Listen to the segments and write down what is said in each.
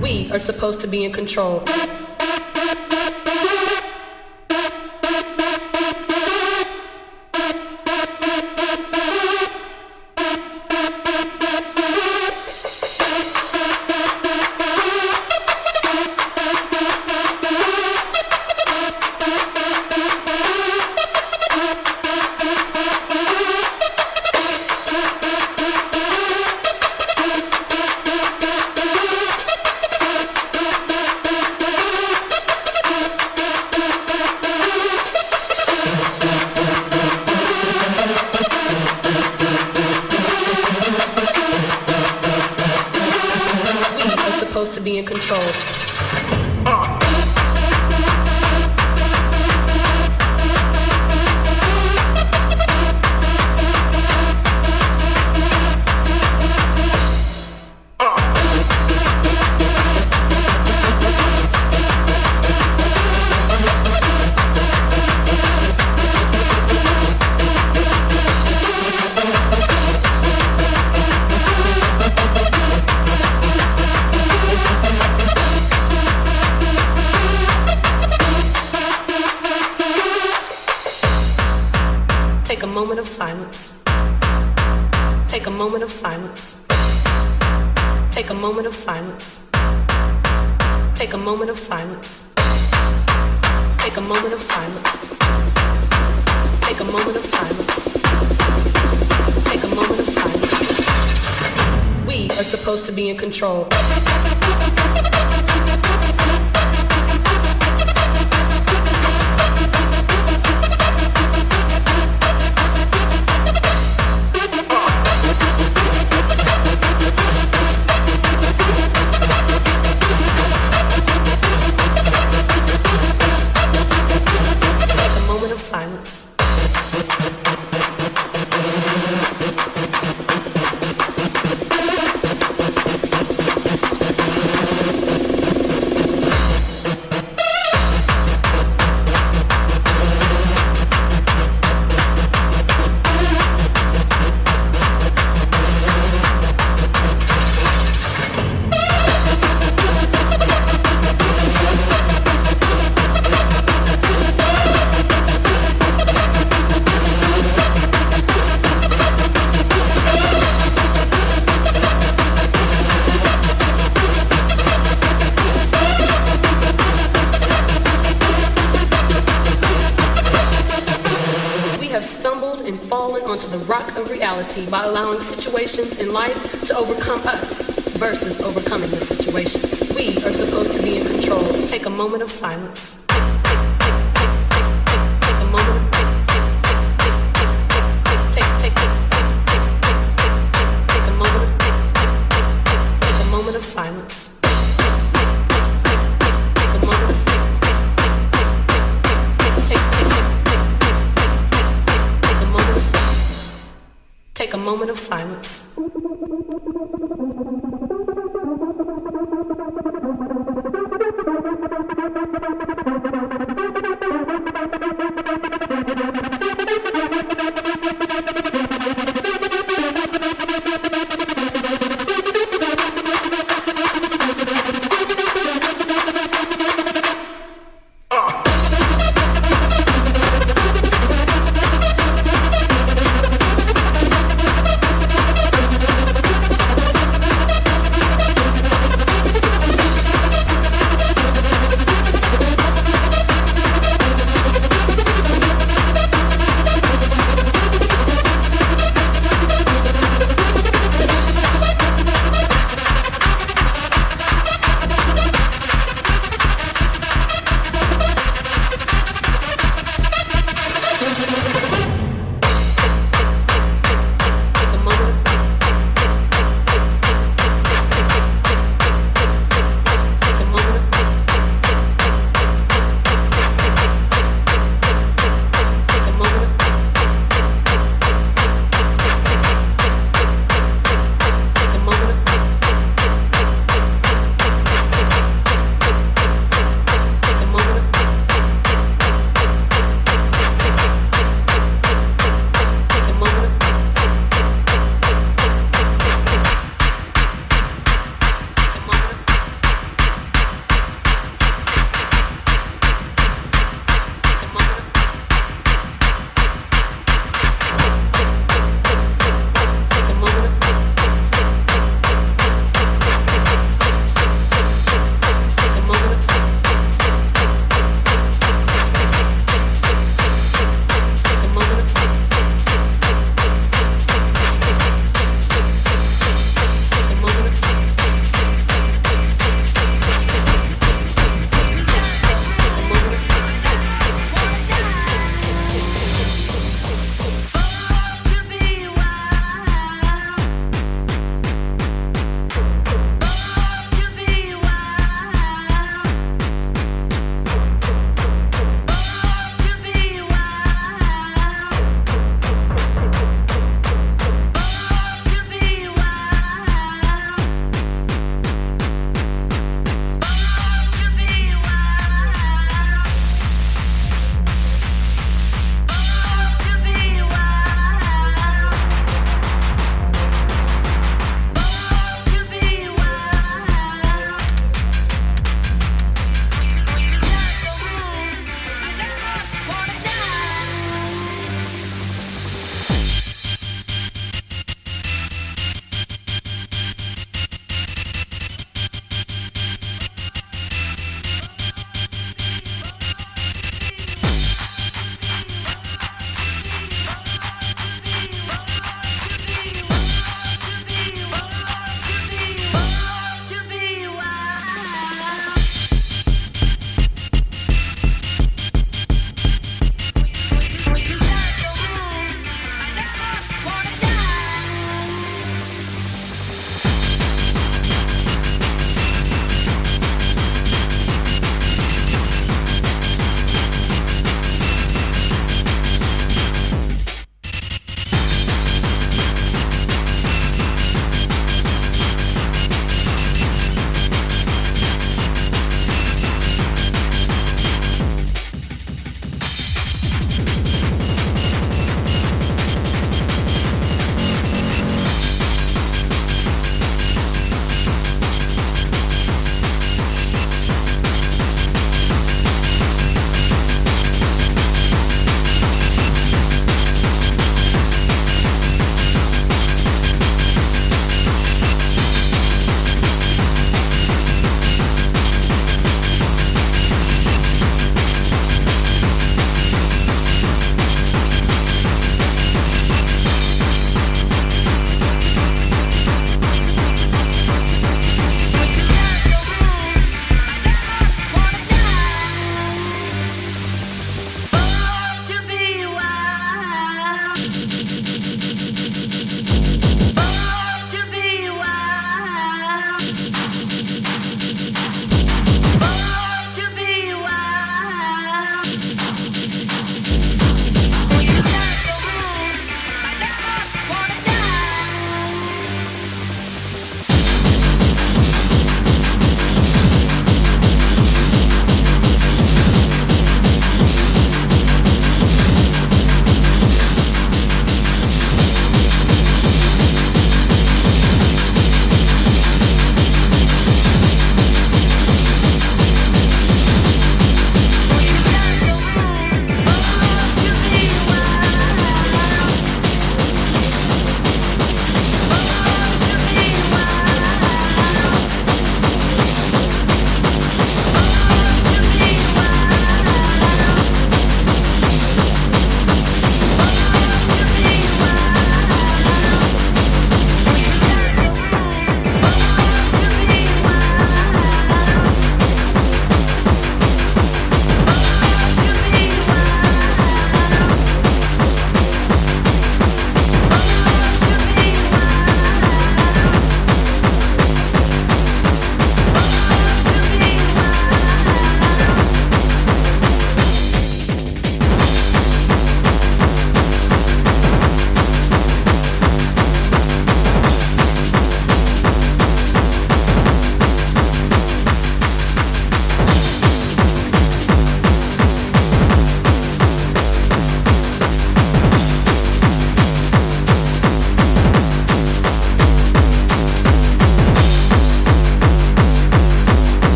We are supposed to be in control.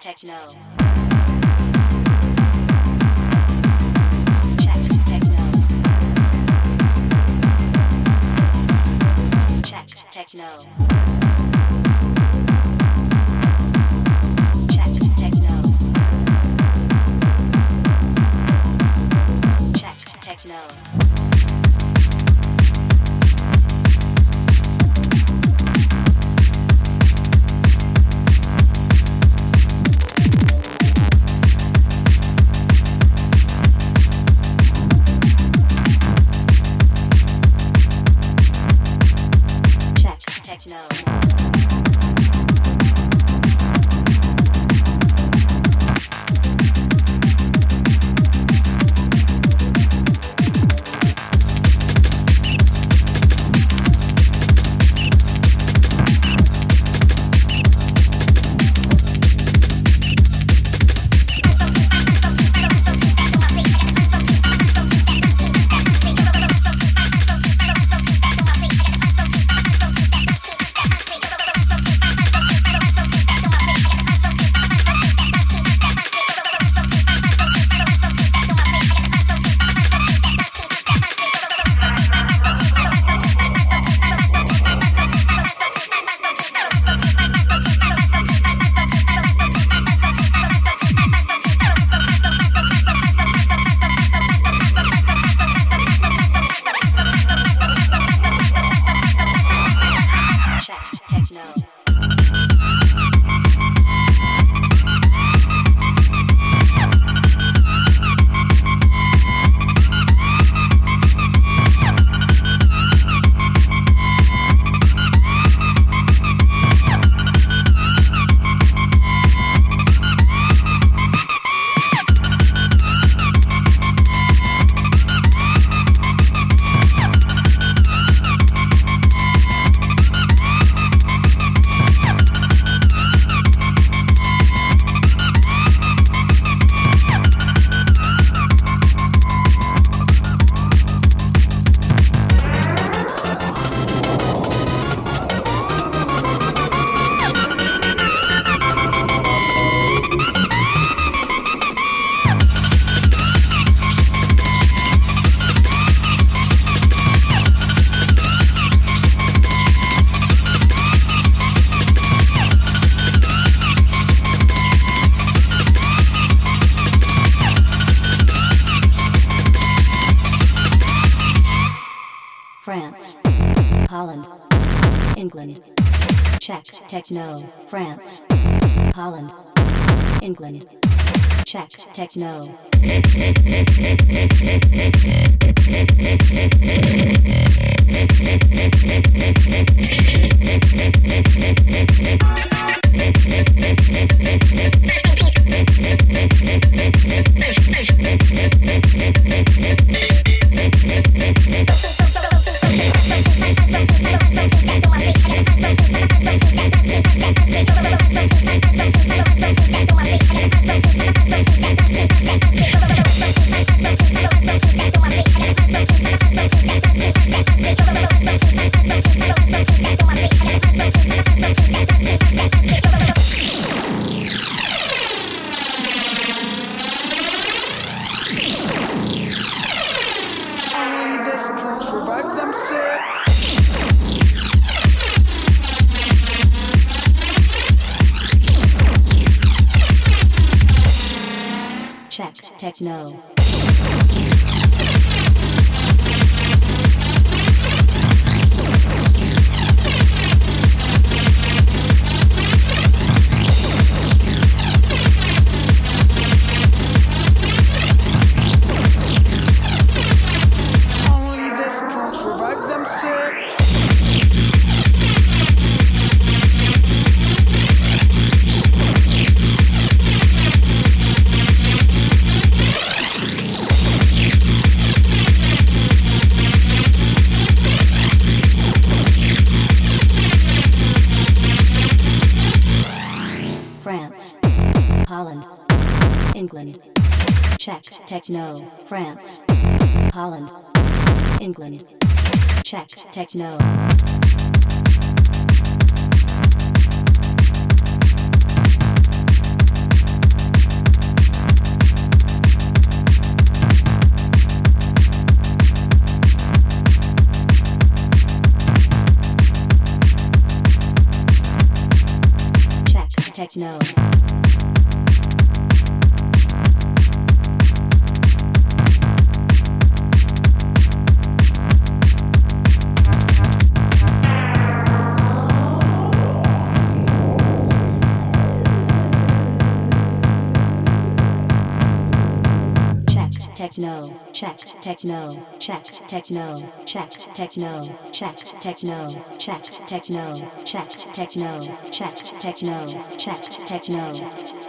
techno. Check. Check techno. Check techno. Check techno. Czech, techno. techno. Techno, France, Holland, England, Czech, techno. techno. techno, check techno, check techno, check techno, check techno, check techno, check techno, check techno, check techno.